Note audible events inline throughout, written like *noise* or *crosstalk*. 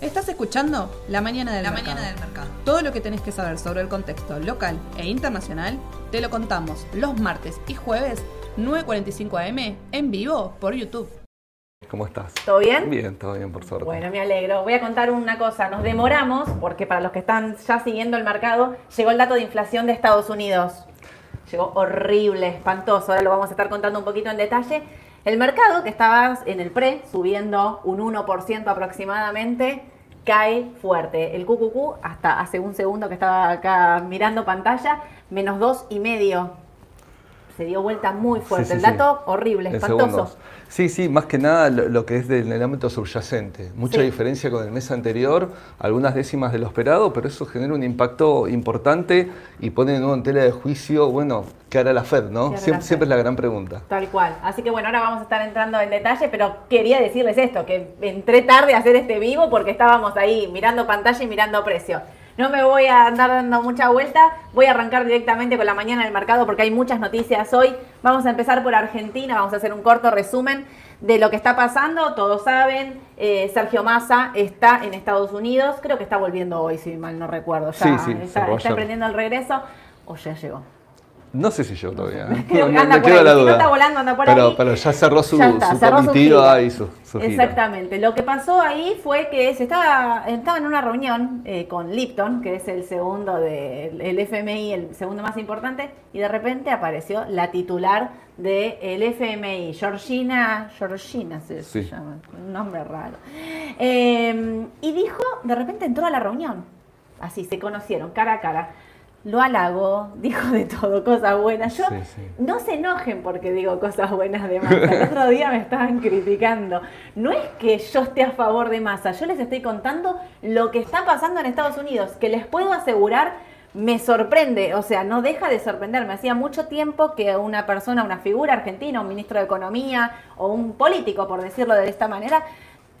Estás escuchando La Mañana del, Mercado. Mañana del Mercado. Todo lo que tenés que saber sobre el contexto local e internacional te lo contamos los martes y jueves 9.45 am en vivo por YouTube. ¿Cómo estás? ¿Todo bien? Bien, todo bien, por suerte. Bueno, me alegro. Voy a contar una cosa. Nos demoramos porque para los que están ya siguiendo el mercado, llegó el dato de inflación de Estados Unidos. Llegó horrible, espantoso. Ahora lo vamos a estar contando un poquito en detalle. El mercado, que estaba en el pre, subiendo un 1% aproximadamente, cae fuerte. El QQQ, hasta hace un segundo que estaba acá mirando pantalla, menos dos y medio. Se dio vuelta muy fuerte. Sí, sí, el sí. dato horrible, espantoso. segundos. Sí, sí, más que nada lo, lo que es del el ámbito subyacente. Mucha diferencia con el mes anterior, algunas décimas de lo esperado, pero eso genera un impacto importante y pone de nuevo en tela de juicio, bueno, ¿qué hará la Fed, no? ¿Qué hará Siempre, la Fed? siempre es la gran pregunta. Tal cual. Así que bueno, ahora vamos a estar entrando en detalle, pero quería decirles esto, que entré tarde a hacer este vivo porque estábamos ahí mirando pantalla y mirando precio. No me voy a andar dando mucha vuelta, voy a arrancar directamente con la mañana del mercado porque hay muchas noticias hoy. Vamos a empezar por Argentina, vamos a hacer un corto resumen de lo que está pasando. Todos saben, eh, Sergio Massa está en Estados Unidos, creo que está volviendo hoy, si mal no recuerdo. Ya Sí, sí, está, está emprendiendo el regreso o ya llegó. No sé si yo todavía. *laughs* Me, anda me por queda ahí. la Si no duda. está volando, anda por pero, ahí. pero ya cerró su, Ya está, su cerró su comitiva gira. y su, su gira. Exactamente. Lo que pasó ahí fue que se estaba, estaba en una reunión eh, con Lipton, que es el segundo del el FMI, el segundo más importante, y de repente apareció la titular del FMI, Georgina, Georgina se, se Sí. llama, un nombre raro. Eh, y dijo, de repente entró a la reunión, así se conocieron cara a cara. Lo halagó, *laughs* dijo de todo, cosas buenas. Yo Sí, sí. no se enojen porque digo cosas buenas de Massa. El otro día me estaban criticando. No es que yo esté a favor de Massa, yo les estoy contando lo que está pasando en Estados Unidos, que les puedo asegurar me sorprende, o sea, no deja de sorprenderme. Hacía mucho tiempo que una persona, una figura argentina, un ministro de Economía o un político, por decirlo de esta manera,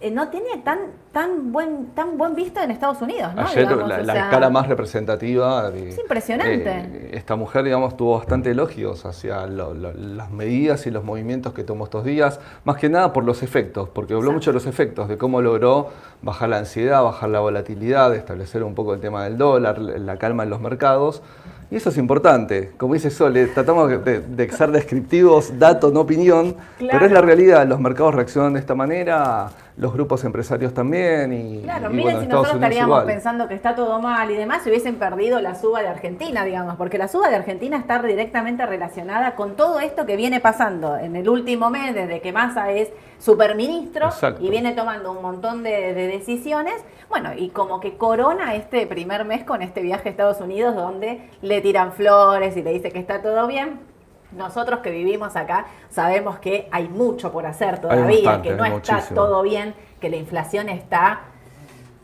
eh, no tiene tan tan buen tan buen visto en Estados Unidos, ¿no? Ayer Digamos, la, o la más representativa. de- Es impresionante. eh, esta mujer, digamos, tuvo bastante elogios hacia lo- lo- las medidas y los movimientos que tomó estos días, más que nada por los efectos, porque habló Exacto. mucho de los efectos, de cómo logró bajar la ansiedad, bajar la volatilidad, establecer un poco el tema del dólar, la calma en los mercados. Y eso es importante. Como dice Sole, tratamos de, de ser descriptivos, dato, no opinión, pero es la realidad. Los mercados reaccionan de esta manera, los grupos empresarios también. Y, Claro, y miren bueno, si Estados nosotros Unidos estaríamos igual. pensando que está todo mal y demás, si hubiesen perdido la suba de Argentina, digamos, porque la suba de Argentina está directamente relacionada con todo esto que viene pasando en el último mes, desde que Massa es superministro Exacto. y viene tomando un montón de, de decisiones. Bueno, y como que corona este primer mes con este viaje a Estados Unidos donde le tiran flores y le dice que está todo bien. Nosotros que vivimos acá sabemos que hay mucho por hacer todavía, bastante, que no está muchísimo. todo bien, que la inflación está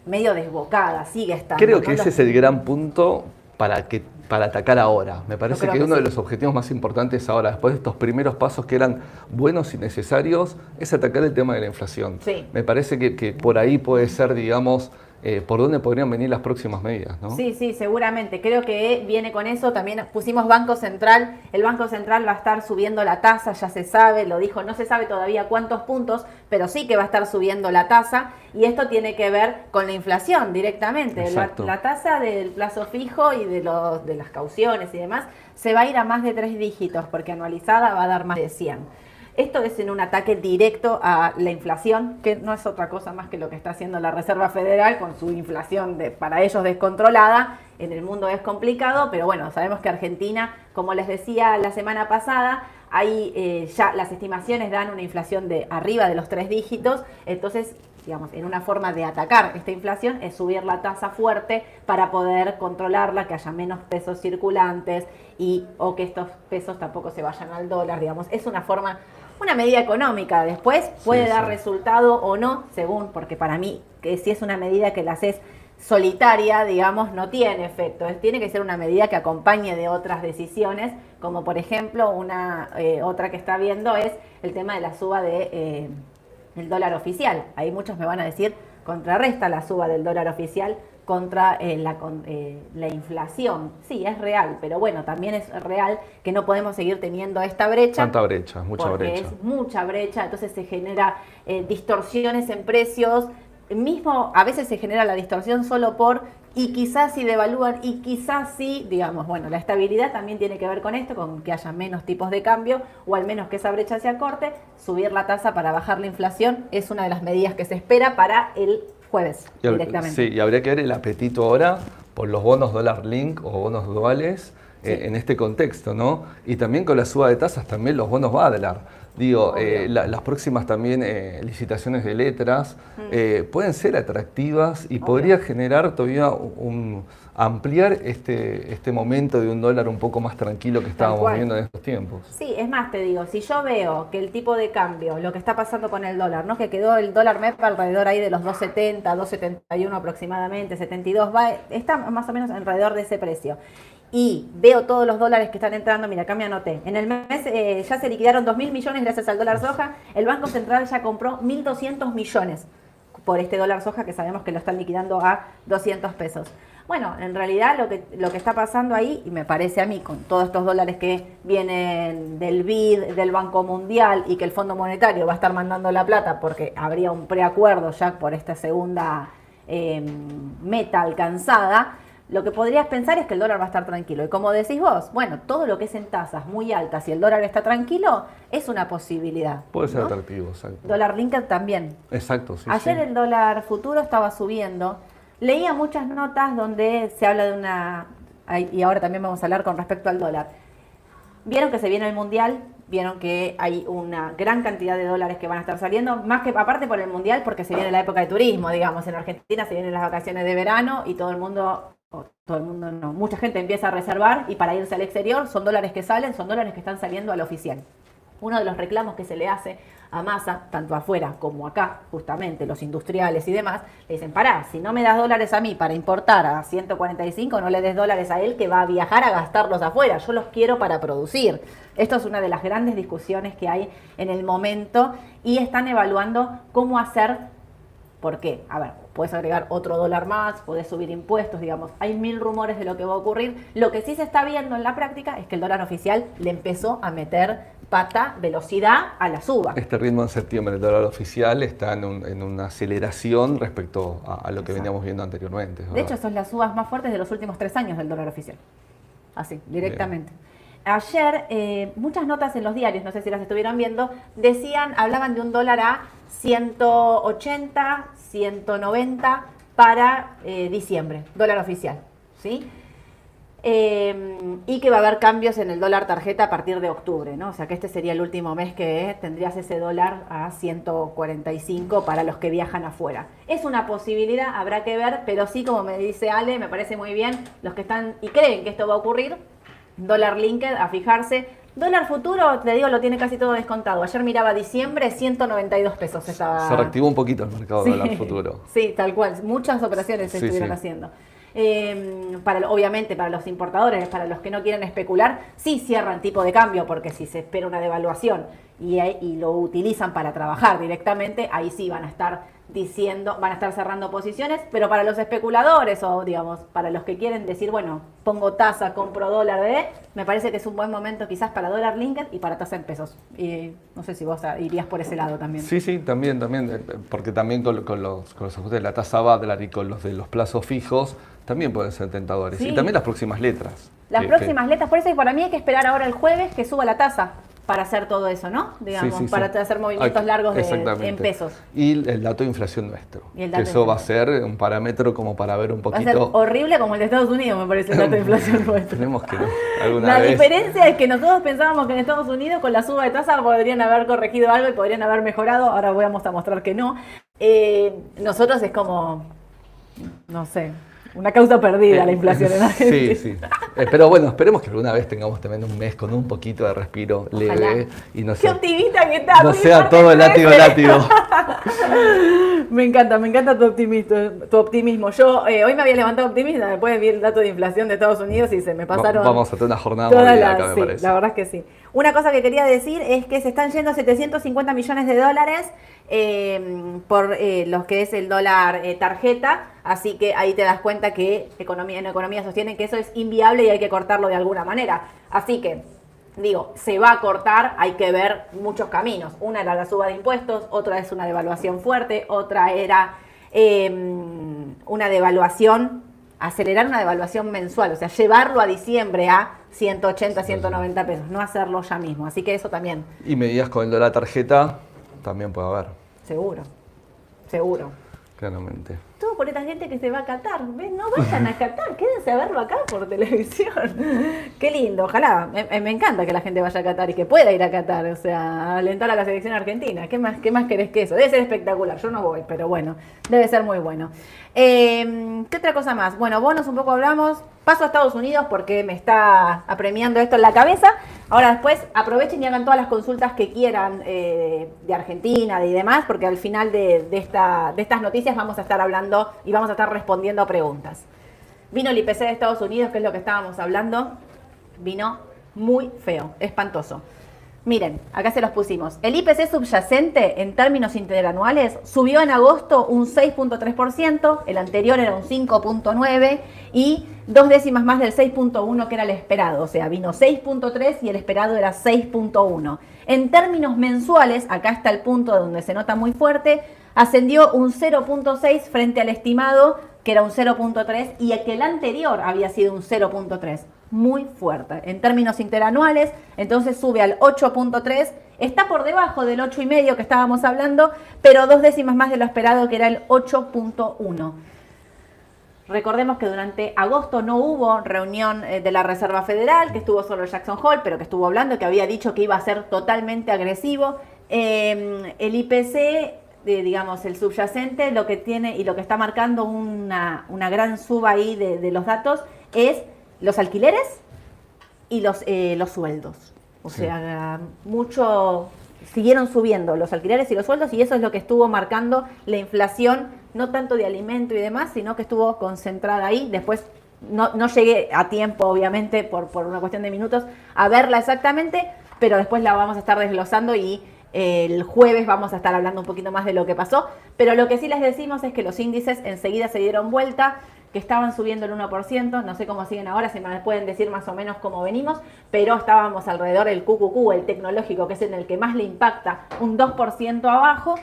medio desbocada, sigue estando. Creo ¿no? que ese es el gran punto para, que, para atacar ahora. Me parece que, que uno de los objetivos más importantes ahora, después de estos primeros pasos que eran buenos y necesarios, es atacar el tema de la inflación. Sí. Me parece que, que por ahí puede ser, digamos, eh, por dónde podrían venir las próximas medidas. ¿no? Sí, sí, seguramente. Creo que viene con eso. También pusimos Banco Central. El Banco Central va a estar subiendo la tasa, ya se sabe, lo dijo, no se sabe todavía cuántos puntos, pero sí que va a estar subiendo la tasa. Y esto tiene que ver con la inflación directamente. La, Exacto. la tasa del plazo fijo y de, los, de las cauciones y demás se va a ir a más de tres dígitos, porque anualizada va a dar más de 100. Esto es en un ataque directo a la inflación, que no es otra cosa más que lo que está haciendo la Reserva Federal con su inflación de, para ellos descontrolada. En el mundo es complicado, pero bueno, sabemos que Argentina, como les decía la semana pasada, hay eh, ya las estimaciones dan una inflación de arriba de los tres dígitos, entonces digamos, en una forma de atacar esta inflación es subir la tasa fuerte para poder controlarla, que haya menos pesos circulantes y o que estos pesos tampoco se vayan al dólar, digamos. Es una forma, una medida económica. Después puede Sí, dar sí. resultado o no, según, porque para mí, que si es una medida que la haces solitaria, digamos, no tiene efecto. Es- Tiene que ser una medida que acompañe de otras decisiones, como por ejemplo, una eh, otra que está viendo es el tema de la suba de eh, el dólar oficial. Ahí muchos me van a decir, contrarresta la suba del dólar oficial. Contra eh, la, eh, la inflación. Sí, es real, pero bueno, también es real que no podemos seguir teniendo esta brecha. Tanta brecha, mucha porque brecha. es mucha brecha, entonces se genera eh, distorsiones en precios. Mismo a veces se genera la distorsión solo por y quizás si devalúan y quizás sí, digamos, bueno, la estabilidad también tiene que ver con esto, con que haya menos tipos de cambio o al menos que esa brecha se acorte. Subir la tasa para bajar la inflación es una de las medidas que se espera para el jueves Y directamente. Sí, y habría que ver el apetito ahora por los bonos dólar link o bonos duales eh, en este contexto, ¿no? Y también con la suba de tasas, también los bonos Badlar. Digo, eh, la- las próximas también eh, licitaciones de letras eh, pueden ser atractivas y podría generar todavía un ampliar este, este momento de un dólar un poco más tranquilo que estábamos viendo en estos tiempos. Sí, es más, te digo, si yo veo que el tipo de cambio, lo que está pasando con el dólar, ¿no? Que quedó el dólar MEP alrededor ahí de los 2.70, 2.71 aproximadamente, 72, va, está más o menos alrededor de ese precio. Y veo todos los dólares que están entrando, mira, acá me anoté. En el mes eh, ya se liquidaron 2.000 millones gracias al dólar soja. El Banco Central ya compró 1.200 millones por este dólar soja que sabemos que lo están liquidando a 200 pesos. Bueno, en realidad lo que, lo que está pasando ahí, y me parece a mí, con todos estos dólares que vienen del BID, del Banco Mundial y que el Fondo Monetario va a estar mandando la plata porque habría un preacuerdo ya por esta segunda eh, meta alcanzada, lo que podrías pensar es que el dólar va a estar tranquilo. Y como decís vos, bueno, todo lo que es en tasas muy altas y el dólar está tranquilo es una posibilidad. Puede ser ¿no? atractivo, exacto. Dólar linked también. Exacto, sí. Ayer sí. el dólar futuro estaba subiendo. Leía muchas notas donde se habla de una... Y ahora también vamos a hablar con respecto al dólar. Vieron que se viene el mundial, vieron que hay una gran cantidad de dólares que van a estar saliendo, más que aparte por el mundial, porque se viene la época de turismo, digamos, en Argentina se vienen las vacaciones de verano y todo el mundo, todo el mundo no, mucha gente empieza a reservar y para irse al exterior son dólares que salen, son dólares que están saliendo al oficial. Uno de los reclamos que se le hace a Massa, tanto afuera como acá, justamente los industriales y demás, le dicen, pará, si no me das dólares a mí para importar a 145, no le des dólares a él que va a viajar a gastarlos afuera, yo los quiero para producir. Esto es una de las grandes discusiones que hay en el momento y están evaluando cómo hacer ¿Por qué? A ver, puedes agregar otro dólar más, puedes subir impuestos, digamos, hay mil rumores de lo que va a ocurrir. Lo que sí se está viendo en la práctica es que el dólar oficial le empezó a meter pata, velocidad a la suba. Este ritmo en septiembre del dólar oficial está en, un- en una aceleración respecto a, a lo que Exacto. veníamos viendo anteriormente. De hecho, son las subas más fuertes de los últimos tres años del dólar oficial. Así, directamente. Ayer, eh, muchas notas en los diarios, no sé si las estuvieron viendo, decían, hablaban de un dólar a 180, 190 para eh, diciembre, dólar oficial, ¿sí? Eh, y que va a haber cambios en el dólar tarjeta a partir de octubre, ¿no? O sea que este sería el último mes que tendrías ese dólar a 145 para los que viajan afuera. Es una posibilidad, habrá que ver, pero sí, como me dice Ale, me parece muy bien, los que están y creen que esto va a ocurrir, dólar linked, a fijarse. Dólar futuro, te digo, lo tiene casi todo descontado. Ayer miraba diciembre, 192 pesos estaba. Se reactivó un poquito el mercado Sí. dólar futuro. Sí, tal cual. Muchas operaciones se Sí, estuvieron sí. haciendo. Eh, para, obviamente, para los importadores, para los que no quieren especular, sí cierran tipo de cambio, porque si se espera una devaluación y, y lo utilizan para trabajar directamente, ahí sí van a estar diciendo, van a estar cerrando posiciones, pero para los especuladores o, digamos, para los que quieren decir, bueno, pongo tasa, compro dólar, ¿eh? me parece que es un buen momento quizás para dólar linked y para tasa en pesos. Y no sé si vos ah, irías por ese lado también. Sí, sí, también, también, eh, porque también con, con los, con los ajustes de la tasa Badlar y con los de los plazos fijos, también pueden ser tentadores. Sí. Y también las próximas letras. Las que- próximas que- letras, por eso para mí hay que esperar ahora el jueves que suba la tasa para hacer todo eso, ¿no? Digamos, Sí, sí, sí. para hacer movimientos largos de- en pesos. Y el dato de inflación nuestro. Y el que dato eso va a ser un parámetro como para ver un Va a ser poquito. horrible como el de Estados Unidos, me parece, el dato de inflación *laughs* nuestro. Tenemos que alguna La vez. diferencia es que nosotros pensábamos que en Estados Unidos con la suba de tasa podrían haber corregido algo y podrían haber mejorado, ahora vamos a mostrar que no. Eh, nosotros es como, no sé, una causa perdida la inflación en *laughs* Sí, Argentina. sí. Eh, Pero bueno, esperemos que alguna vez tengamos también un mes con un poquito de respiro leve y no Qué sea, optimista que está. no sea todo el látigo, látigo. *laughs* Me encanta, me encanta tu optimismo. Tu optimismo. Yo eh, hoy me había levantado optimista, después vi el dato de inflación de Estados Unidos y se me pasaron. vamos a tener una jornada todas movida las- acá, me sí, parece. La verdad es que sí. Una cosa que quería decir es que se están yendo 750 millones de dólares eh, por eh, los que es el dólar eh, tarjeta, así que ahí te das cuenta que economía, en economía sostienen que eso es inviable y hay que cortarlo de alguna manera. Así que digo, se va a cortar, hay que ver muchos caminos. Una era la suba de impuestos, otra es una devaluación fuerte, otra era eh, una devaluación, acelerar una devaluación mensual, o sea, llevarlo a diciembre a 180, 190 pesos, no hacerlo ya mismo. Así que eso también, Y medidas con el dólar tarjeta también puede haber, seguro, seguro. claramente. Todo por esta gente que se va a Qatar. ¿Ves? No vayan a Qatar, quédense a verlo acá por televisión. *laughs* Qué lindo, ojalá. Me, me encanta que la gente vaya a Qatar y que pueda ir a Qatar, o sea, a alentar a la selección argentina. ¿Qué más, qué más querés que eso? Debe ser espectacular, yo no voy, pero bueno, debe ser muy bueno. Eh, ¿Qué otra cosa más? Bueno, bonos un poco hablamos. Paso a Estados Unidos porque me está apremiando esto en la cabeza. Ahora después aprovechen y hagan todas las consultas que quieran eh, de Argentina y demás, porque al final de, esta, de estas noticias vamos a estar hablando y vamos a estar respondiendo a preguntas. Vino el IPC de Estados Unidos, que es lo que estábamos hablando. Vino muy feo, espantoso. Miren, acá se los pusimos. El IPC subyacente en términos interanuales subió en agosto un 6.3%, el anterior era un 5.9% y dos décimas más del 6.1% que era el esperado. O sea, vino 6.3% y el esperado era 6.1%. En términos mensuales, acá está el punto donde se nota muy fuerte, ascendió un 0.6 frente al estimado que era un 0.3 y que el anterior había sido un 0.3. Muy fuerte. En términos interanuales, entonces sube al 8.3. Está por debajo del 8,5 que estábamos hablando, pero dos décimas más de lo esperado que era el 8.1. Recordemos que durante agosto no hubo reunión eh, de la Reserva Federal, que estuvo solo Jackson Hole, pero que estuvo hablando, que había dicho que iba a ser totalmente agresivo. Eh, el IPC, de, digamos, el subyacente, lo que tiene y lo que está marcando una, una gran suba ahí de los datos es los alquileres y los, eh, los sueldos. O Sí. sea, mucho siguieron subiendo los alquileres y los sueldos y eso es lo que estuvo marcando la inflación, no tanto de alimento y demás, sino que estuvo concentrada ahí. Después no, no llegué a tiempo, obviamente, por, por una cuestión de minutos, a verla exactamente, pero después la vamos a estar desglosando y eh, el jueves vamos a estar hablando un poquito más de lo que pasó. Pero lo que sí les decimos es que los índices enseguida se dieron vuelta, que estaban subiendo el 1%, no sé cómo siguen ahora, si me pueden decir más o menos cómo venimos, pero estábamos alrededor del QQQ, el tecnológico, que es en el que más le impacta, un 2% abajo.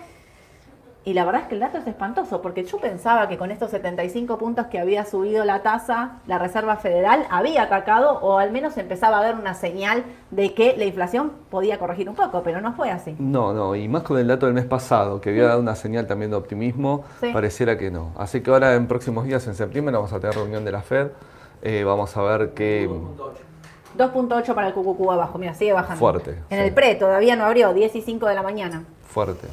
Y la verdad es que el dato es espantoso, porque yo pensaba que con estos 75 puntos que había subido la tasa, la Reserva Federal había atacado o al menos empezaba a ver una señal de que la inflación podía corregir un poco, pero no fue así. No, no, y más con el dato del mes pasado, que había dado una señal también de optimismo, Sí. pareciera que no. Así que ahora en próximos días, en septiembre, vamos a tener reunión de la Fed, eh, vamos a ver qué... 2.8 para el QQQ abajo, mira, sigue bajando. Fuerte, En sí. el pre todavía no abrió, 10 y 5 de la mañana. fuerte.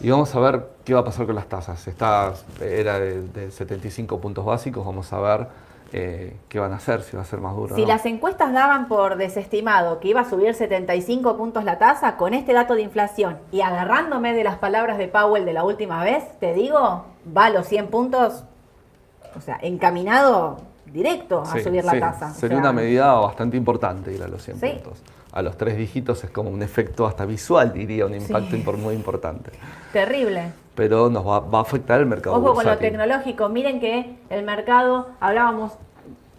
Y vamos a ver qué va a pasar con las tasas. Está, era de, de 75 puntos básicos, vamos a ver eh, qué van a hacer, si va a ser más duro. Si no. las encuestas daban por desestimado que iba a subir 75 puntos la tasa, con este dato de inflación y agarrándome de las palabras de Powell de la última vez, te digo, va a los 100 puntos, o sea, encaminado directo a Sí, subir la sí, tasa. O Sería sea, una medida bastante importante ir a los 100 Sí. puntos. A los tres dígitos es como un efecto hasta visual, diría, un impacto Sí. impor- muy importante. Terrible. Pero nos va, va a afectar el mercado Ojo con lo bursátil. tecnológico. Miren que el mercado, hablábamos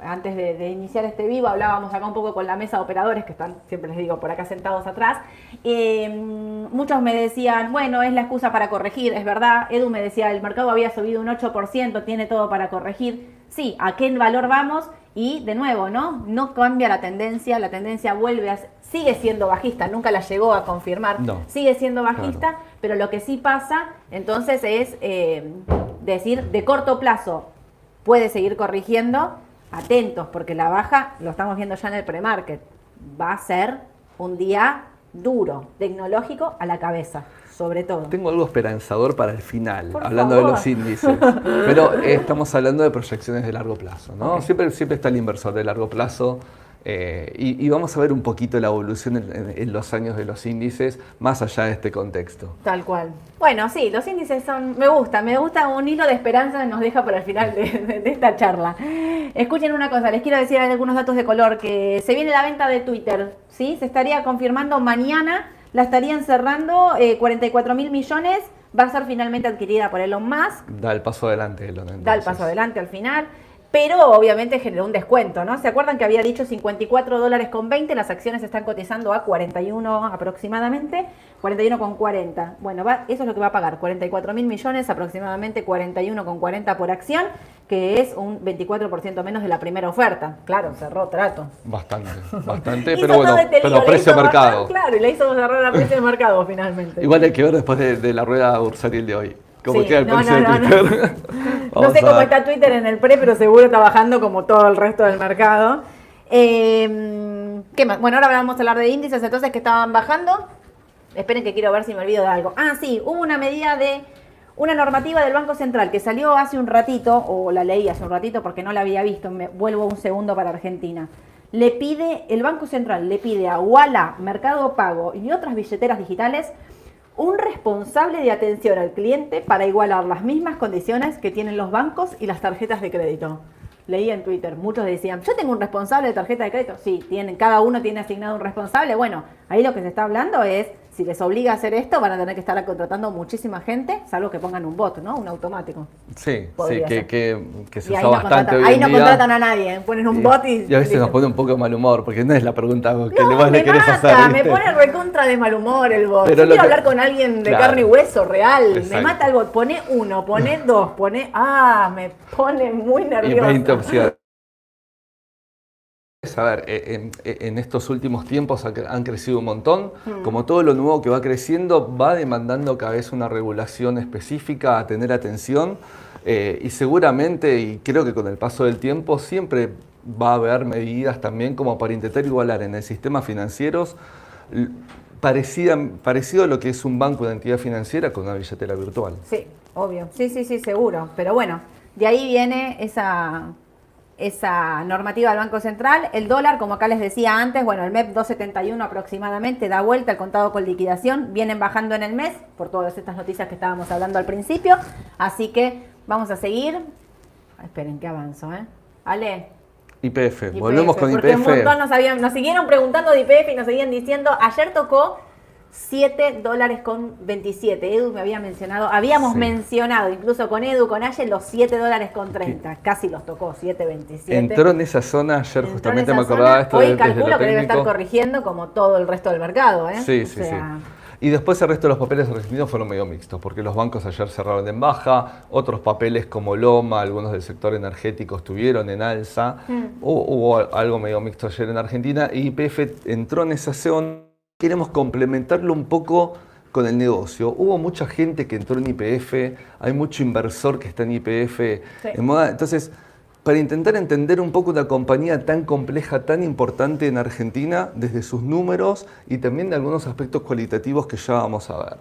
antes de, de iniciar este vivo, hablábamos acá un poco con la mesa de operadores, que están, siempre les digo, por acá sentados atrás. Eh, muchos me decían, bueno, es la excusa para corregir, es verdad. Edu me decía, el mercado había subido un 8%, tiene todo para corregir. Sí, ¿a qué valor vamos? Y de nuevo, ¿no? No cambia la tendencia, la tendencia vuelve a... Sigue siendo bajista, nunca la llegó a confirmar. No. Sigue siendo bajista, Claro. pero lo que sí pasa entonces es eh, decir, de corto plazo puede seguir corrigiendo, atentos, porque la baja, lo estamos viendo ya en el premarket, va a ser un día duro, tecnológico a la cabeza, sobre todo. Tengo algo esperanzador para el final, Por hablando de los índices. Pero eh, estamos hablando de proyecciones de largo plazo, ¿no? Siempre, siempre está el inversor de largo plazo Eh, y, vamos a ver un poquito la evolución en, los años de los índices, más allá de este contexto. Tal cual. Bueno, sí, los índices son, me gusta, me gusta un hilo de esperanza que nos deja para el final de, esta charla. Escuchen una cosa, les quiero decir algunos datos de color, que se viene la venta de Twitter, ¿sí? Se estaría confirmando mañana, la estarían cerrando 44 eh, mil millones, va a ser finalmente adquirida por Elon Musk. Da el paso adelante, Elon. Da el paso adelante al final pero obviamente generó un descuento, ¿no? ¿Se acuerdan que había dicho 54 dólares con 20? Las acciones están cotizando a 41 aproximadamente, 41 con 40. Bueno, eso es lo que va a pagar, 44 mil millones, aproximadamente 41 con 40 por acción, que es un 24% menos de la primera oferta. Claro, cerró trato. Bastante, *laughs* bastante, pero bueno, pero precio mercado. claro, y le hizo cerrar a precio de mercado finalmente. Igual hay que ver después de, la rueda bursátil de hoy. ¿Cómo queda el no, no, *laughs* *laughs* no, no. sé cómo está Twitter en el pre, pero seguro está bajando como todo el resto del mercado. Em, ¿Qué más? Bueno, ahora vamos a hablar de índices entonces que estaban bajando. Esperen que quiero ver si me olvido de algo. Ah, sí, hubo una medida de una normativa del Banco Central que salió hace un ratito, o la leí hace un ratito porque no la había visto, me vuelvo un segundo para Argentina. Le pide, el Banco Central le pide a Walla, Mercado Pago y otras billeteras digitales un responsable de atención al cliente para igualar las mismas condiciones que tienen los bancos y las tarjetas de crédito. Leí en Twitter, muchos decían, yo tengo un responsable de tarjeta de crédito. Sí, tienen, cada uno tiene asignado un responsable. Bueno, ahí lo que se está hablando es si les obliga a hacer esto, van a tener que estar contratando muchísima gente, salvo que pongan un bot, ¿no? Un automático. Sí, sí, que, que, se usa bastante. ahí no contratan a nadie, ponen un bot y. Y a veces nos pone un poco de mal humor, porque no es la pregunta que le, más le querés hacer. Me pone recontra de mal humor el bot. Pero Yo quiero hablar con alguien de carne y hueso, real. Me mata el bot. Pone uno, pone *laughs* dos, pone. Ah, me pone muy nervioso. A ver, eh, eh, en, estos últimos tiempos han crecido un montón. Mm. Como todo lo nuevo que va creciendo, va demandando cada vez una regulación específica a tener atención. Eh, y seguramente, y creo que con el paso del tiempo, siempre va a haber medidas también como para intentar igualar en el sistema financieros parecido a lo que es un banco de entidad financiera con una billetera virtual. Sí, obvio. Sí, sí, sí, seguro. Pero bueno, de ahí viene esa esa normativa del Banco Central. El dólar, como acá les decía antes, bueno, el MEP 271 aproximadamente da vuelta al contado con liquidación, vienen bajando en el mes por todas estas noticias que estábamos hablando al principio, así que vamos a seguir. Esperen que avanzo, ¿eh? Ale. IPF, volvemos con porque Un montón nos, nos siguieron preguntando de IPF y nos seguían diciendo, ayer tocó 7 dólares con 27. Edu me había mencionado, habíamos mencionado incluso con Edu, con Ayer, los 7 dólares con 30. Casi los tocó, 7.27. Entró en esa zona, ayer justamente me acordaba esto. Hoy calculo que debe estar corrigiendo como todo el resto del mercado. ¿eh? Sí, sí, sí. Y después el resto de los papeles argentinos fueron medio mixtos, porque los bancos ayer cerraron en baja, otros papeles como Loma, algunos del sector energético estuvieron en alza, mm. hubo, hubo algo medio mixto ayer en Argentina y IPF entró en esa zona queremos complementarlo un poco con el negocio. Hubo mucha gente que entró en IPF, hay mucho inversor que está en IPF en moda. Entonces, para intentar entender un poco una compañía tan compleja, tan importante en Argentina, desde sus números y también de algunos aspectos cualitativos que ya vamos a ver.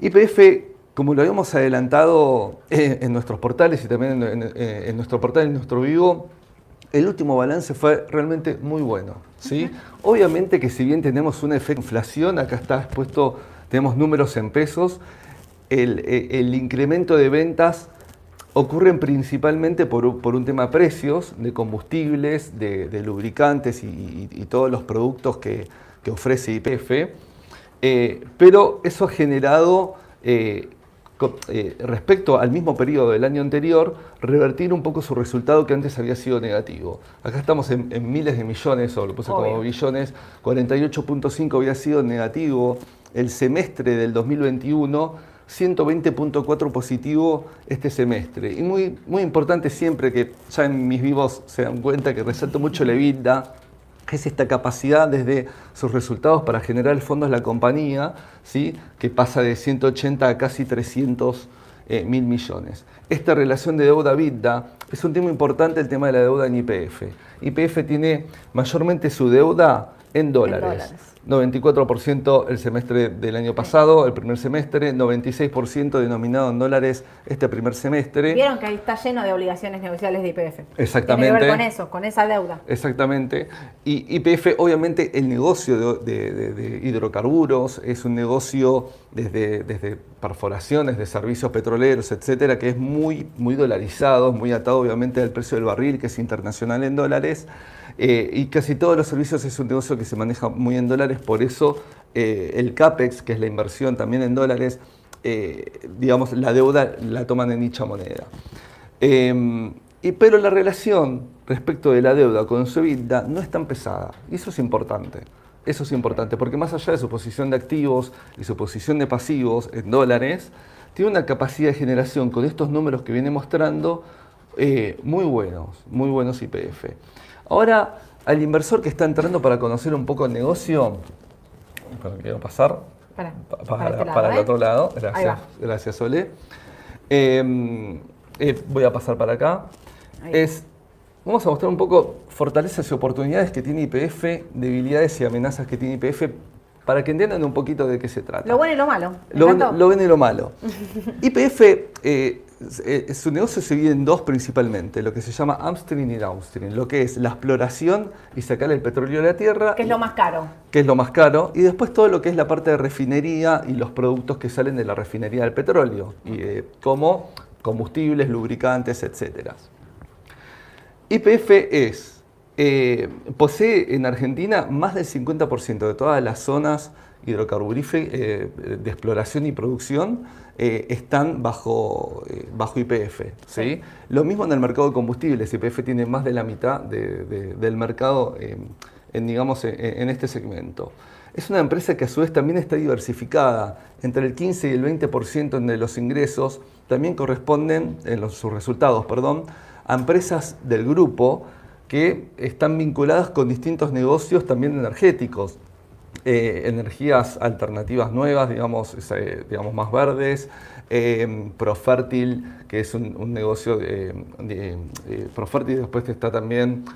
IPF, como lo habíamos adelantado eh, en nuestros portales y también en, nuestro portal, en nuestro vivo, el último balance fue realmente muy bueno. ¿sí? Obviamente que si bien tenemos un efecto de inflación, acá está expuesto, tenemos números en pesos, el, eh, incremento de ventas ocurren principalmente por, un tema de precios, de combustibles, de, lubricantes y, todos los productos que, ofrece IPF, eh, pero eso ha generado eh, eh, respecto al mismo periodo del año anterior, revertir un poco su resultado que antes había sido negativo. Acá estamos en, miles de millones, o lo puse como billones, 48.5 había sido negativo el semestre del 2021, 120.4 positivo este semestre. Y muy, muy importante siempre que ya en mis vivos se dan cuenta que resalto mucho la es esta capacidad desde sus resultados para generar fondos de la compañía, ¿sí? que pasa de 180 a casi 300 eh, mil millones. Esta relación de deuda-vida es un tema importante, el tema de la deuda en IPF. IPF tiene mayormente su deuda en dólares. 94% el semestre del año pasado, el primer semestre, 96% denominado en dólares este primer semestre. Vieron que ahí está lleno de obligaciones negociables de IPF. Exactamente. Tiene que ver con eso, con esa deuda. Exactamente. Y IPF, obviamente, el negocio de, hidrocarburos es un negocio desde, desde perforaciones de servicios petroleros, etcétera, que es muy, muy dolarizado, muy atado obviamente al precio del barril, que es internacional en dólares. Eh, y casi todos los servicios es un negocio que se maneja muy en dólares, por eso eh, el CAPEX, que es la inversión también en dólares, eh, digamos, la deuda la toman en dicha moneda. Em, y, pero la relación respecto de la deuda con su vida no es tan pesada, y eso es importante. Eso es importante, porque más allá de su posición de activos y su posición de pasivos en dólares, tiene una capacidad de generación con estos números que viene mostrando muy buenos, muy buenos IPF. Ahora, al inversor que está entrando para conocer un poco el negocio, quiero pasar para, para, el ¿eh? otro lado. Gracias, gracias Sole. Em, eh, voy a pasar para acá. Es, vamos a mostrar un poco fortalezas y oportunidades que tiene IPF, debilidades y amenazas que tiene IPF para que entiendan un poquito de qué se trata. Lo bueno y lo malo. Lo, lo, bueno y lo malo. *laughs* IPF eh, su negocio se divide en dos principalmente, lo que se llama upstream y downstream, lo que es la exploración y sacar el petróleo de la tierra. Que es lo más caro. Que es lo más caro. Y después todo lo que es la parte de refinería y los productos que salen de la refinería del petróleo, y, eh, como combustibles, lubricantes, etc. IPF es, eh, posee en Argentina más del 50% de todas las zonas hidrocarburíferas de exploración y producción eh, están bajo, eh, bajo IPF. ¿sí? Lo mismo en el mercado de combustibles, IPF tiene más de la mitad del mercado en, digamos, en, este segmento. Es una empresa que a su vez también está diversificada, entre el 15 y el 20% de los ingresos también corresponden, en los, sus resultados, perdón, a empresas del grupo que están vinculadas con distintos negocios también energéticos. Eh, energías alternativas nuevas, digamos, eh, digamos más verdes, eh, Profértil, que es un, negocio de, Profértil, después está también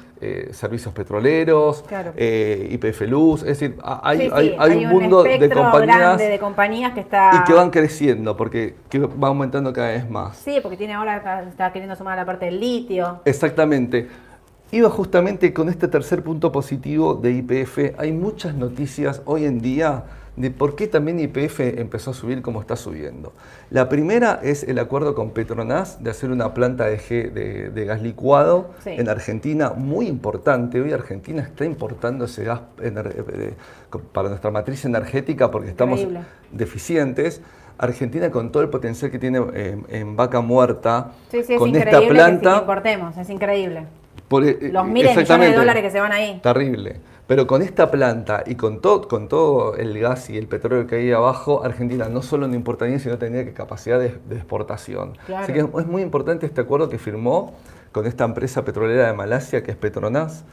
servicios petroleros, IPF Luz, es decir, hay, un, mundo de compañías, de compañías que está... y que van creciendo, porque va aumentando cada vez más. Sí, porque tiene ahora, está queriendo sumar la parte del litio. Exactamente. Iba justamente con este tercer punto positivo de IPF. Hay muchas noticias hoy en día de por qué también IPF empezó a subir como está subiendo. La primera es el acuerdo con Petronas de hacer una planta de, de, gas licuado en Argentina, muy importante. Hoy Argentina está importando ese gas eh, para nuestra matriz energética porque estamos deficientes. Argentina con todo el potencial que tiene eh, en, vaca muerta, con esta planta. Que importemos, es increíble. E, Los miles de millones de dólares que se van ahí. Terrible. Pero con esta planta y con, todo con todo el gas y el petróleo que hay abajo, Argentina no solo no importaría, sino tenía capacidad de, exportación. Así que es muy importante este acuerdo que firmó con esta empresa petrolera de Malasia, que es Petronas,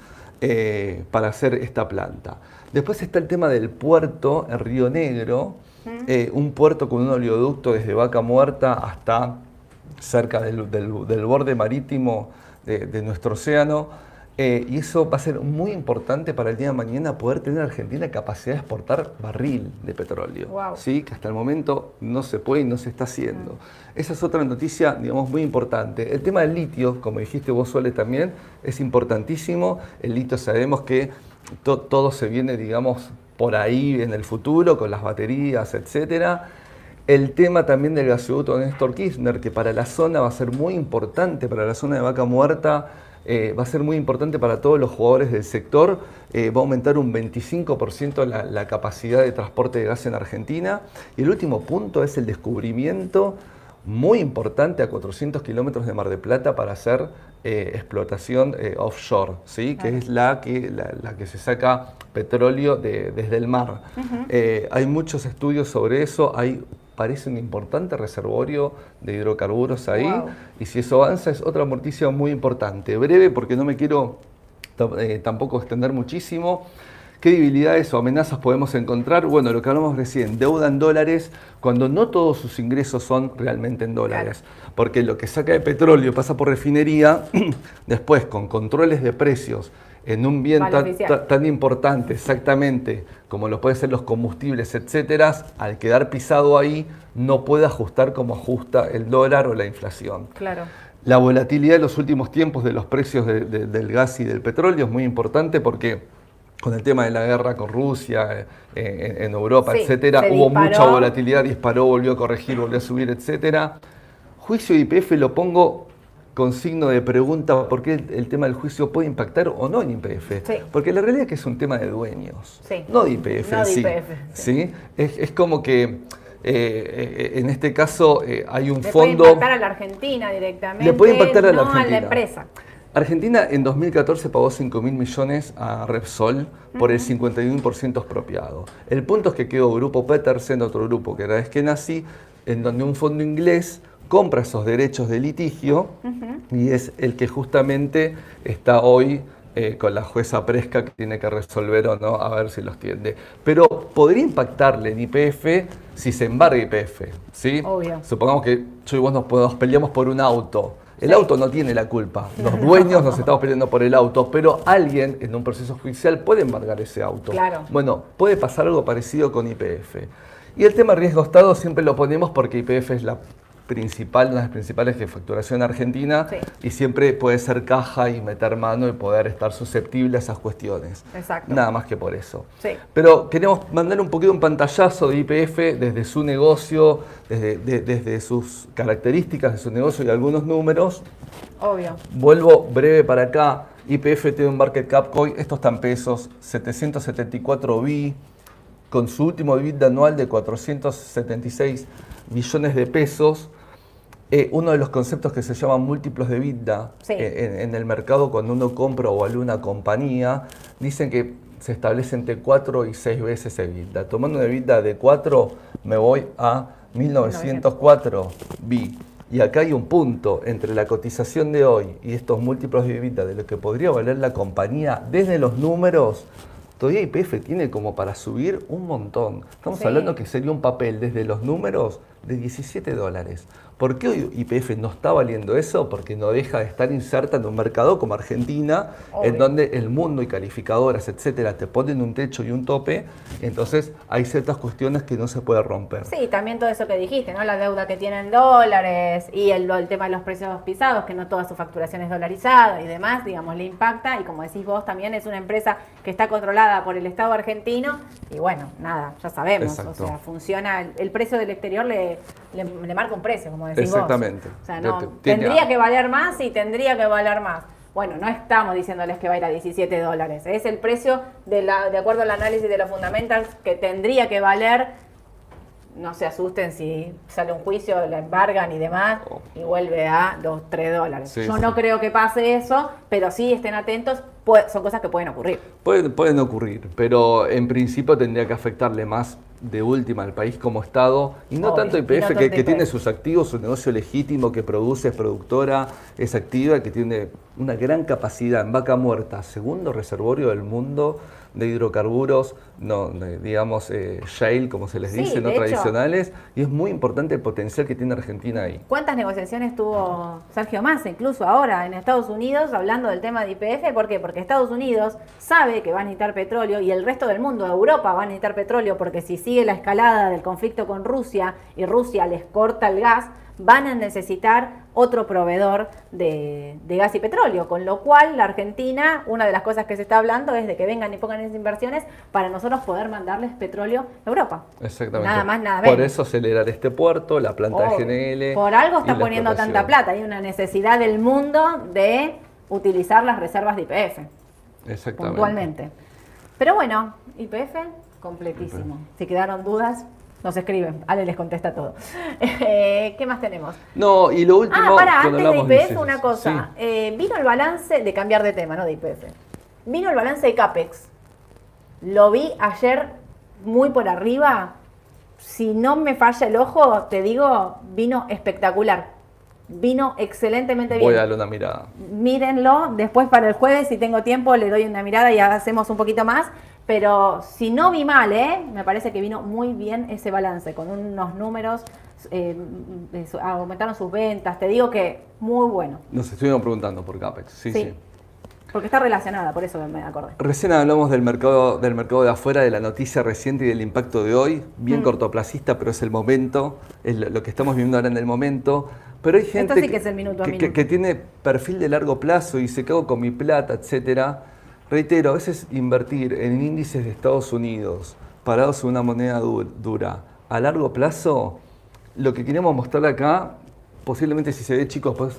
eh, para hacer esta planta. Después está el tema del puerto en Río Negro, eh, un puerto con un oleoducto desde Vaca Muerta hasta cerca del, del borde marítimo de, nuestro océano. Eh, y eso va a ser muy importante para el día de mañana poder tener Argentina capacidad de exportar barril de petróleo. ¿sí? Que hasta el momento no se puede y no se está haciendo. Esa es otra noticia, digamos, muy importante. El tema del litio, como dijiste vos, Sole, también es importantísimo. El litio sabemos que todo se viene, digamos, por ahí en el futuro con las baterías, etcétera. El tema también del gasoducto Néstor Kirchner, que para la zona va a ser muy importante, para la zona de Vaca Muerta, eh, va a ser muy importante para todos los jugadores del sector. Eh, va a aumentar un 25% la, la, capacidad de transporte de gas en Argentina. Y el último punto es el descubrimiento muy importante a 400 kilómetros de Mar de Plata para hacer eh, explotación offshore, ¿sí? que es la que, la, que se saca petróleo desde el mar. hay muchos estudios sobre eso, hay parece un importante reservorio de hidrocarburos ahí. Y si eso avanza es otra noticia muy importante. Breve porque no me quiero eh, tampoco extender muchísimo. ¿Qué debilidades o amenazas podemos encontrar? Bueno, lo que hablamos recién, deuda en dólares, cuando no todos sus ingresos son realmente en dólares. Porque lo que saca de petróleo pasa por refinería, *clears throat* después con controles de precios en un bien tan, tan, importante exactamente como lo pueden ser los combustibles, etcétera, al quedar pisado ahí no puede ajustar como ajusta el dólar o la inflación. Claro. La volatilidad en los últimos tiempos de los precios del gas y del petróleo es muy importante porque con el tema de la guerra con Rusia, eh, en, Europa, etcétera, hubo mucha volatilidad, disparó, volvió a corregir, volvió a subir, etcétera. Juicio de IPF lo pongo con signo de pregunta porque el, tema del juicio puede impactar o no en IPF. Porque la realidad es que es un tema de dueños, no de IPF. No sí. IPF, ¿sí? Es, es, como que eh, en este caso eh, hay un le fondo... Puede impactar a la Argentina directamente. Le puede impactar a la Argentina. a la empresa. Argentina en 2014 pagó 5 mil millones a Repsol por el 51% expropiado. El punto es que quedó Grupo Petersen, otro grupo que era Eskenazi, en donde un fondo inglés compra esos derechos de litigio y es el que justamente está hoy eh, con la jueza Presca que tiene que resolver o no, a ver si los tiende. Pero podría impactarle en IPF si se embarga IPF, ¿sí? Obvio. Supongamos que yo y vos nos, peleamos por un auto. El auto no tiene la culpa. Los dueños nos estamos peleando por el auto, pero alguien en un proceso judicial puede embargar ese auto. Claro. Bueno, puede pasar algo parecido con IPF. Y el tema riesgo Estado siempre lo ponemos porque IPF es la principal, una de las principales de facturación argentina y siempre puede ser caja y meter mano y poder estar susceptible a esas cuestiones. Exacto. Nada más que por eso. Sí. Pero queremos mandar un poquito un pantallazo de IPF desde su negocio, desde, desde sus características de su negocio y algunos números. Obvio. Vuelvo breve para acá. IPF tiene un market cap hoy, esto está en pesos, 774 bi, con su último EBITDA anual de 476 billones de pesos eh, uno de los conceptos que se llaman múltiplos de vida eh, en, el mercado cuando uno compra o vale una compañía, dicen que se establece entre 4 y 6 veces EBITDA. Tomando una EBITDA de 4, me voy a 1904 B. Y acá hay un punto entre la cotización de hoy y estos múltiplos de vida de lo que podría valer la compañía desde los números. Todavía IPF tiene como para subir un montón. Estamos hablando que sería un papel desde los números de 17 dólares. ¿Por qué hoy IPF no está valiendo eso? Porque no deja de estar inserta en un mercado como Argentina, en donde el mundo y calificadoras, etcétera, te ponen un techo y un tope, entonces hay ciertas cuestiones que no se puede romper. Sí, también todo eso que dijiste, ¿no? La deuda que tienen dólares y el, el tema de los precios pisados, que no toda su facturación es dolarizada y demás, digamos, le impacta. Y como decís vos, también es una empresa que está controlada por el Estado argentino. Y bueno, nada, ya sabemos. O sea, funciona, el, precio del exterior le, le marca un precio, como Exactamente. O sea, no, tendría que valer más y tendría que valer más. Bueno, no estamos diciéndoles que va a ir a 17 dólares. Es el precio de, la, de acuerdo al análisis de los fundamentals que tendría que valer. No se asusten si sale un juicio, la embargan y demás y vuelve a 2, 3 dólares. Yo no creo que pase eso, pero sí estén atentos, son cosas que pueden ocurrir. Pueden, pueden ocurrir, pero en principio tendría que afectarle más de última al país como Estado y no tanto IPF que, tiene sus activos, su negocio legítimo, que produce, es productora, es activa, que tiene una gran capacidad en vaca muerta, segundo reservorio del mundo de hidrocarburos, no, digamos, eh, shale, como se les dice, no tradicionales, y es muy importante el potencial que tiene Argentina ahí. ¿Cuántas negociaciones tuvo Sergio Massa, incluso ahora en Estados Unidos, hablando del tema de IPF? ¿Por qué? Porque Estados Unidos sabe que va a necesitar petróleo y el resto del mundo, Europa, va a necesitar petróleo, porque si sigue la escalada del conflicto con Rusia y Rusia les corta el gas, van a necesitar otro proveedor de, gas y petróleo, con lo cual la Argentina, una de las cosas que se está hablando es de que vengan y pongan esas inversiones para nosotros poder mandarles petróleo a Europa. Exactamente. Nada más, nada menos. Por eso acelerar este puerto, la planta de GNL. Por algo está poniendo tanta plata, hay una necesidad del mundo de utilizar las reservas de IPF. Exactamente. Puntualmente. Pero bueno, IPF completísimo. Si quedaron dudas, nos escriben, Ale les contesta todo. *laughs* Eh, ¿Qué más tenemos? No, y lo último. Ah, para, antes de IPF, una cosa. Eh, vino el balance de cambiar de tema, no de IPF. Vino el balance de CAPEX. Lo vi ayer muy por arriba. Si no me falla el ojo, te digo, vino espectacular. Vino excelentemente bien. Voy a darle una mirada. Mírenlo, después para el jueves, si tengo tiempo, le doy una mirada y hacemos un poquito más. Pero si no vi mal, ¿eh? me parece que vino muy bien ese balance, con unos números, eh, aumentaron sus ventas, te digo que muy bueno. Nos estuvieron preguntando por CAPEX, sí, sí. Porque está relacionada, por eso me acordé. Recién hablamos del mercado, del mercado de afuera, de la noticia reciente y del impacto de hoy, bien mm. cortoplacista, pero es el momento, es lo que estamos viviendo ahora en el momento. Pero hay gente que, que, tiene perfil de largo plazo y se cago con mi plata, etcétera. Reitero, a veces invertir en índices de Estados Unidos parados en una moneda dura a largo plazo, lo que queremos mostrar acá, posiblemente si se ve chicos, pues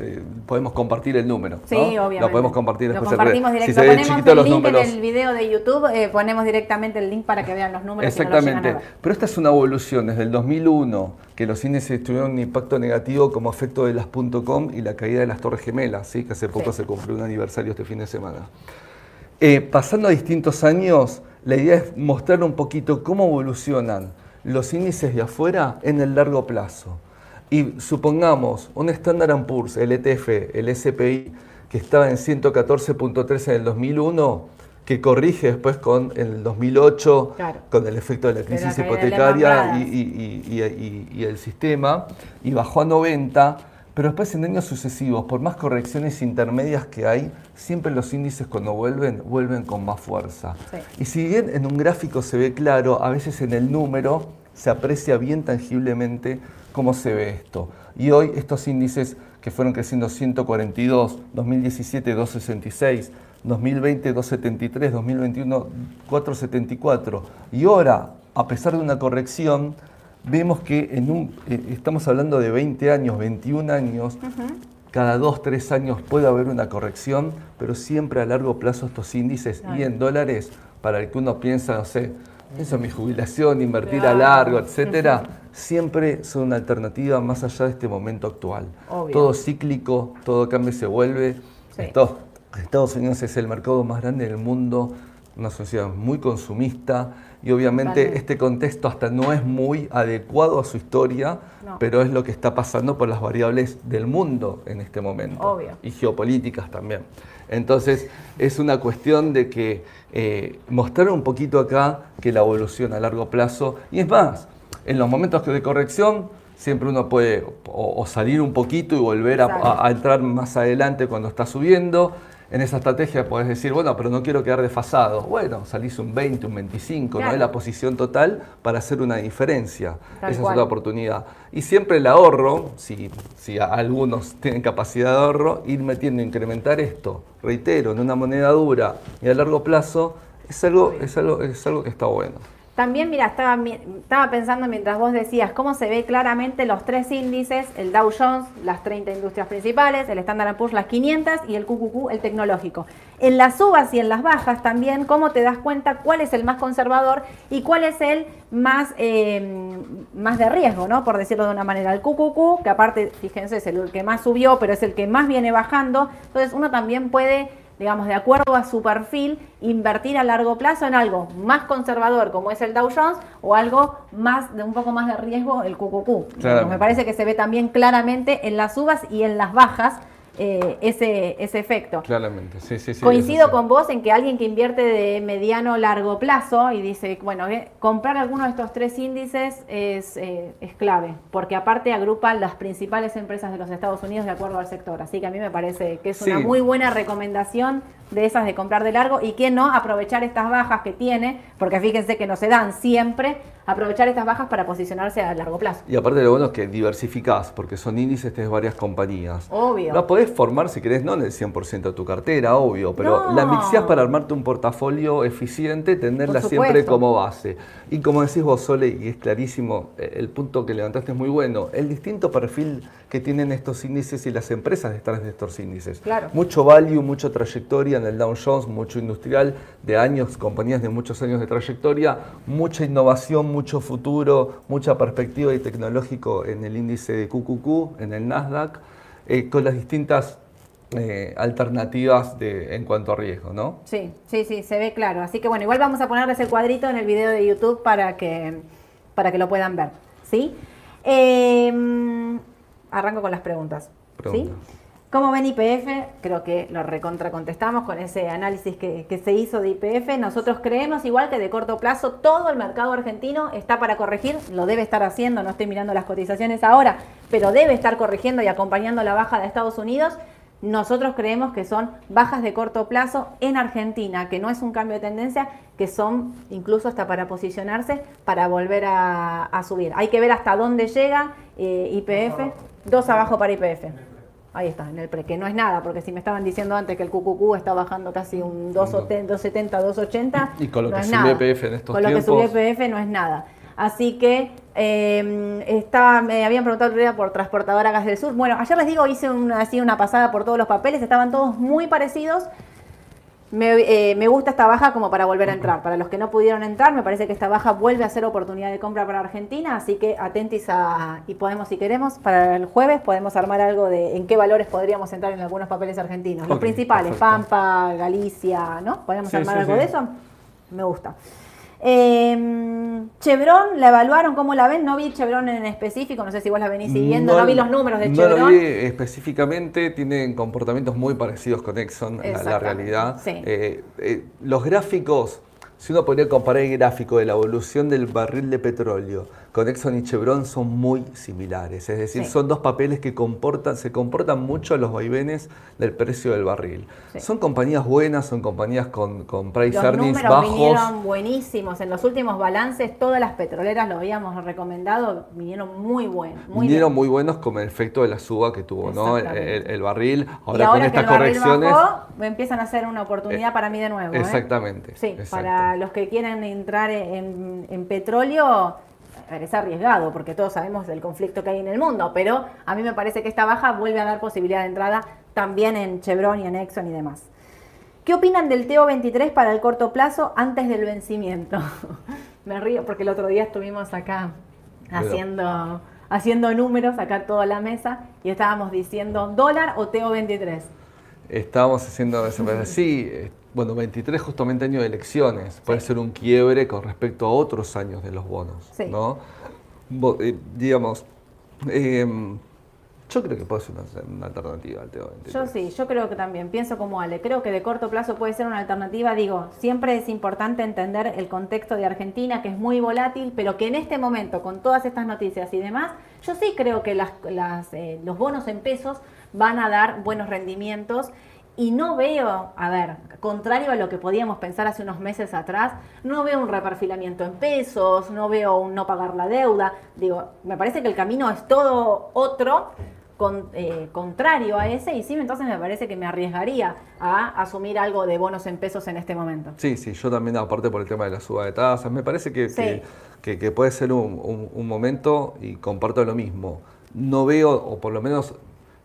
eh, podemos compartir el número. Sí, obviamente. Lo podemos compartir después. Lo compartimos directo. Si ponemos el link en el video de YouTube, eh, ponemos directamente el link para que vean los números. Exactamente. Pero esta es una evolución desde el 2001, que los índices tuvieron un impacto negativo como efecto de las .com y la caída de las Torres Gemelas, ¿sí? que hace poco se cumplió un aniversario este fin de semana. Eh, pasando a distintos años, la idea es mostrar un poquito cómo evolucionan los índices de afuera en el largo plazo. Y supongamos un Standard Poor's, el ETF, el SPI, que estaba en 114.3 en el 2001, que corrige después con el 2008, con el efecto de la crisis hipotecaria y, el sistema, y bajó a 90, pero después en años sucesivos, por más correcciones intermedias que hay, siempre los índices cuando vuelven, vuelven con más fuerza. Y si bien en un gráfico se ve claro, a veces en el número se aprecia bien tangiblemente cómo se ve esto. Y hoy estos índices que fueron creciendo 142, 2017 266, 2020 273, 2021 474 y ahora, a pesar de una corrección, vemos que en un, eh, estamos hablando de 20 años, 21 años, cada 2, 3 años puede haber una corrección, pero siempre a largo plazo estos índices y en dólares, para el que uno piensa, no sé, eso, mi jubilación, invertir a largo, etcétera, siempre son una alternativa más allá de este momento actual. Todo cíclico, todo cambio se vuelve. Estados Unidos es el mercado más grande del mundo, una sociedad muy consumista y obviamente este contexto hasta no es muy adecuado a su historia, pero es lo que está pasando por las variables del mundo en este momento y geopolíticas también. Entonces es una cuestión de que eh, mostrar un poquito acá que la evolución a largo plazo, y es más, en los momentos de corrección siempre uno puede o, salir un poquito y volver a, entrar más adelante cuando está subiendo. En esa estrategia puedes decir, bueno, pero no quiero quedar desfasado. Bueno, salís un 20, un 25, no es la posición total para hacer una diferencia. Esa es otra oportunidad. Y siempre el ahorro, si, si algunos tienen capacidad de ahorro, ir metiendo, incrementar esto, reitero, en una moneda dura y a largo plazo, es algo, es algo, es algo que está bueno. También, mira, estaba, pensando mientras vos decías cómo se ve claramente los tres índices, el Dow Jones, las 30 industrias principales, el Standard Poor's, las 500 y el QQQ, el tecnológico. En las subas y en las bajas también, cómo te das cuenta cuál es el más conservador y cuál es el más, eh, más de riesgo, ¿no? Por decirlo de una manera. El QQQ, que aparte, fíjense, es el que más subió, pero es el que más viene bajando. Entonces uno también puede digamos, de acuerdo a su perfil, invertir a largo plazo en algo más conservador como es el Dow Jones o algo más de un poco más de riesgo el QQQ. Me parece que se ve también claramente en las subas y en las bajas eh, ese, ese efecto. Claramente, sí, sí, sí. Coincido con vos en que alguien que invierte de mediano largo plazo y dice, bueno, eh, comprar alguno de estos tres índices es, eh, es clave, porque aparte agrupan las principales empresas de los Estados Unidos de acuerdo al sector. Así que a mí me parece que es una muy buena recomendación de esas de comprar de largo y que no aprovechar estas bajas que tiene, porque fíjense que no se dan siempre, aprovechar estas bajas para posicionarse a largo plazo. Y aparte lo bueno es que diversificás, porque son índices de varias compañías. Obvio. La podés formar, si querés, no en el 100% de tu cartera, obvio, pero la mixeás para armarte un portafolio eficiente, tenerla siempre como base. Y como decís vos, Sole, y es clarísimo, eh, el punto que levantaste es muy bueno, el distinto perfil que tienen estos índices y las empresas detrás de estos índices. Claro. Mucho value, mucha trayectoria en el Dow Jones, mucho industrial, de años, compañías de muchos años de trayectoria, mucha innovación, mucho futuro, mucha perspectiva y tecnológico en el índice de QQQ, en el Nasdaq, eh, con las distintas eh, alternativas de, en cuanto a riesgo, ¿no? Sí, sí, sí, se ve claro. Así que bueno, igual vamos a ponerles el cuadrito en el video de YouTube para que, para que lo puedan ver, ¿sí? Em, arranco con las preguntas, ¿sí? ¿Cómo ven IPF? Creo que lo recontra contestamos con ese análisis que, que, se hizo de IPF. Nosotros creemos igual que de corto plazo todo el mercado argentino está para corregir, lo debe estar haciendo, no estoy mirando las cotizaciones ahora, pero debe estar corrigiendo y acompañando la baja de Estados Unidos. Nosotros creemos que son bajas de corto plazo en Argentina, que no es un cambio de tendencia, que son incluso hasta para posicionarse para volver a, a subir. Hay que ver hasta dónde llega eh, IPF, dos abajo para IPF. Ahí está, en el pre, que no es nada, porque si me estaban diciendo antes que el QQQ está bajando casi un 270, 280, y con lo no que es subió. IPF en estos Con lo que subió IPF no es nada. Así que eh, estaba, me habían preguntado el otro día por Transportadora Gas del Sur. Bueno, ayer les digo, hice una, así una pasada por todos los papeles, estaban todos muy parecidos. Me, eh, me gusta esta baja como para volver a entrar. Para los que no pudieron entrar, me parece que esta baja vuelve a ser oportunidad de compra para Argentina, así que atentis a, y podemos, si queremos, para el jueves podemos armar algo de en qué valores podríamos entrar en algunos papeles argentinos. Los principales, perfecto. Pampa, Galicia, ¿no? ¿Podemos Sí, armar sí, algo sí. de eso? Me gusta. Eh, Chevron, ¿la evaluaron? ¿Cómo la ven? No vi Chevron en específico, no sé si vos la venís siguiendo, no, vi los números de no Chevron. lo vi específicamente, tienen comportamientos muy parecidos con Exxon, la- la, realidad. sí. Eh, eh, los gráficos, si uno podría comparar el gráfico de la evolución del barril de petróleo con Exxon y Chevron, son muy similares. Es decir, Sí. son dos papeles que comportan, se comportan mucho a los vaivenes del precio del barril. Sí. Son compañías buenas, son compañías con, con price Los earnings números bajos. vinieron buenísimos. En los últimos balances, todas las petroleras lo habíamos recomendado, vinieron muy buenos. Muy vinieron bien. muy buenos con el efecto de la suba que tuvo ¿no? el, Exactamente. el- el barril. Ahora, ahora con que estas el barril correcciones. bajó, empiezan a ser una oportunidad para mí de nuevo. ¿eh? Exactamente. Sí, exacto. para los que quieren entrar en, en petróleo, es arriesgado porque todos sabemos del conflicto que hay en el mundo, pero a mí me parece que esta baja vuelve a dar posibilidad de entrada también en Chevron y en Exxon y demás. ¿Qué opinan del TO23 para el corto plazo antes del vencimiento? *laughs* me río porque el otro día estuvimos acá haciendo, haciendo números, acá toda la mesa, y estábamos diciendo dólar o TO23. Estábamos haciendo sí, bueno, 23 justamente año de elecciones, puede ser un quiebre con respecto a otros años de los bonos, Sí. ¿no? Bo- eh, digamos, eh, yo creo que puede ser una, una alternativa al TO23. Yo sí, yo creo que también, pienso como Ale, creo que de corto plazo puede ser una alternativa, digo, siempre es importante entender el contexto de Argentina, que es muy volátil, pero que en este momento, con todas estas noticias y demás, yo sí creo que las, las, eh, los bonos en pesos van a dar buenos rendimientos. Y no veo, a ver, contrario a lo que podíamos pensar hace unos meses atrás, no veo un reperfilamiento en pesos, no veo un no pagar la deuda. Digo, me parece que el camino es todo otro, con- eh, contrario a ese, y sí, entonces me parece que me arriesgaría a asumir algo de bonos en pesos en este momento. Sí, sí, yo también, aparte por el tema de la suba de tasas, me parece que, Sí. que, que- que puede ser un, un- un momento, y comparto lo mismo, no veo, o por lo menos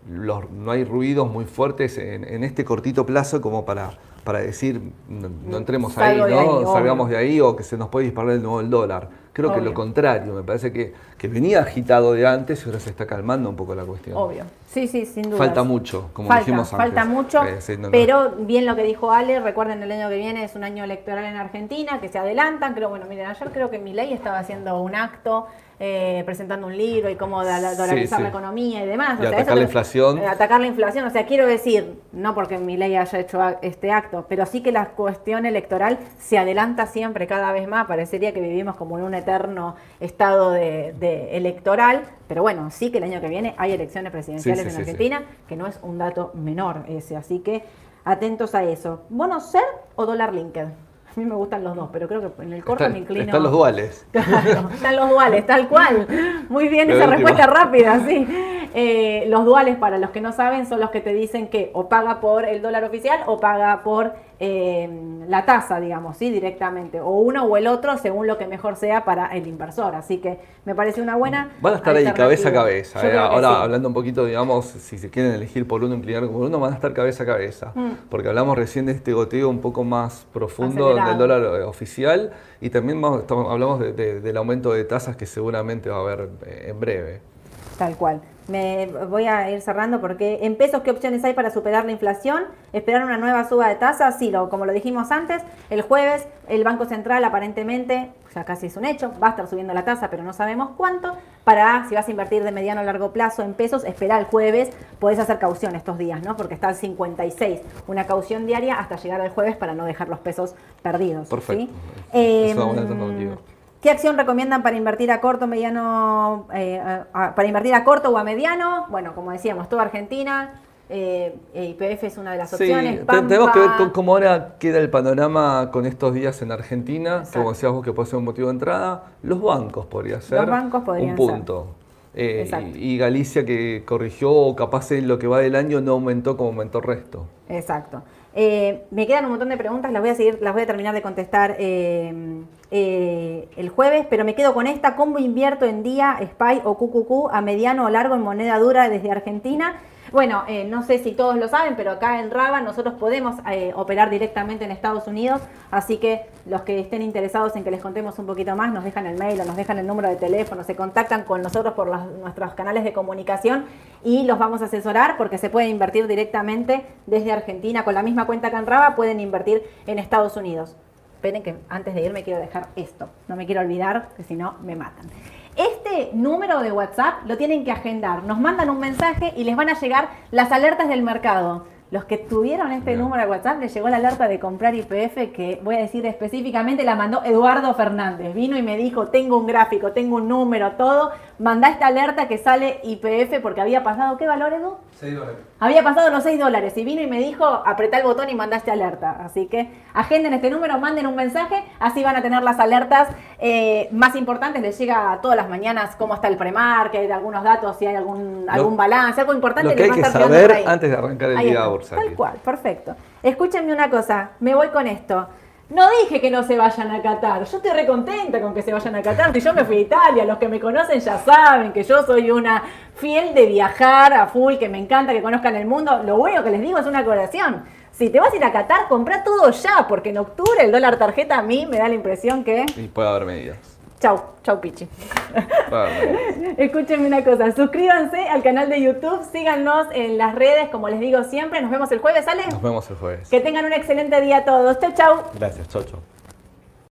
los- no hay ruidos muy fuertes en, en este cortito plazo como para, para decir, no, no entremos ahí, Salgo ¿no? ahí, salgamos de ahí o que se nos puede disparar de nuevo el dólar. Creo que lo contrario, me parece que, que venía agitado de antes y ahora se está calmando un poco la cuestión. Obvio. Sí, sí, sin duda. Falta mucho, como falta, dijimos antes. Falta mucho, Eh, sí, no, no. pero bien lo que dijo Ale, recuerden el año que viene es un año electoral en Argentina, que se adelantan, creo, bueno, miren, ayer creo que Milei estaba haciendo un acto, eh, presentando un libro y cómo dola- dolarizar sí. la economía y demás. Y atacar la inflación. eh, atacar la inflación, o sea, quiero decir, no porque Milei haya hecho este acto, pero sí que la cuestión electoral se adelanta siempre cada vez más, parecería que vivimos como en un eterno estado de, de electoral, pero bueno, sí que el año que viene hay elecciones presidenciales Sí, sí, en. Argentina, que no es un dato menor ese, así que atentos a eso. ¿Bono ser o dólar linked? A mí me gustan los dos, pero creo que en el corto Están- me inclino. están los duales. *laughs* Claro, están los duales, tal cual. Muy bien esa respuesta rápida, sí. Eh, los duales, para los que no saben, son los que te dicen que o paga por el dólar oficial o paga por eh, la tasa, digamos, sí, directamente. O uno o el otro, según lo que mejor sea para el inversor. Así que me parece una buena. Van a estar ahí cabeza a cabeza. Eh. Ahora, sí. hablando un poquito, digamos, si se quieren elegir por uno, inclinar por uno, van a estar cabeza a cabeza. Mm. Porque hablamos recién de este goteo un poco más profundo Acelerado. del dólar eh, oficial y también vamos- estamos- hablamos de- de- del aumento de tasas que seguramente va a haber eh, en breve. Tal cual. Me voy a ir cerrando porque en pesos, ¿qué opciones hay para superar la inflación? ¿Esperar una nueva suba de tasas? Sí, lo, como lo dijimos antes, el jueves el Banco Central aparentemente, ya casi es un hecho, va a estar subiendo la tasa, pero no sabemos cuánto. para, si vas a invertir de mediano a largo plazo en pesos, espera el jueves, podés hacer caución estos días, ¿no? Porque está al 56, una caución diaria hasta llegar al jueves para no dejar los pesos perdidos. Perfecto. ¿sí? ¿Qué acción recomiendan para invertir a corto, mediano, eh, a- para invertir a corto o a mediano? Bueno, como decíamos, toda Argentina, eh, eh, IPF es una de las opciones. Pampa, tenemos que ver cómo ahora queda el panorama con estos días en Argentina, Exacto. como decías vos que puede ser un motivo de entrada, los bancos podría ser bancos podrían un punto. Eh, Exacto. y, Galicia que corrigió, o capaz en lo que va del año no aumentó como aumentó el resto. Exacto. Eh, me quedan un montón de preguntas, las voy a seguir, las voy a terminar de contestar eh, el jueves, pero me quedo con esta. ¿Cómo invierto en día, SPY o QQQ a mediano o largo en moneda dura desde Argentina? Bueno, eh, no sé si todos lo saben, pero acá en Raba nosotros podemos eh, operar directamente en Estados Unidos, así que los que estén interesados en que les contemos un poquito más, nos dejan el mail o nos dejan el número de teléfono, se contactan con nosotros por las- nuestros canales de comunicación y los vamos a asesorar porque se puede invertir directamente desde Argentina con la misma cuenta que en Raba, pueden invertir en Estados Unidos. Esperen que antes de irme quiero dejar esto, no me quiero olvidar, que si no me matan. Este número de WhatsApp lo tienen que agendar. Nos mandan un mensaje y les van a llegar las alertas del mercado. Los que tuvieron este Bien. número de WhatsApp les llegó la alerta de comprar IPF que voy a decir específicamente la mandó Eduardo Fernández. Vino y me dijo, tengo un gráfico, tengo un número, todo. Mandá esta alerta que sale IPF porque había pasado, ¿qué valor Edu? Había pasado los 6 dólares y vino y me dijo, apretá el botón y mandaste alerta. Así que agenden este número, manden un mensaje, así van a tener las alertas eh, más importantes. Les llega todas las mañanas cómo está el premarket, algunos datos, si hay algún, algún balance, algo importante. Lo que les hay que saber ahí. antes de arrancar el Ahí día está, Tal cual, perfecto. Escúchenme una cosa, me voy con esto. No dije que no se vayan a Qatar. Yo estoy recontenta con que se vayan a Qatar. Si yo me fui a Italia, los que me conocen ya saben que yo soy una fiel de viajar a full, que me encanta que conozcan el mundo. Lo bueno que les digo es una corazón. Si te vas a ir a Qatar, compra todo ya, porque en octubre el dólar tarjeta a mí me da la impresión que. Y puede haber medidas. Chau, chau, Pichi. *laughs* Escúchenme una cosa, suscríbanse al canal de YouTube, síganos en las redes, como les digo siempre. Nos vemos el jueves, ¿sale? Nos vemos el jueves. Que tengan un excelente día todos. Chau, chau. Gracias, Chocho.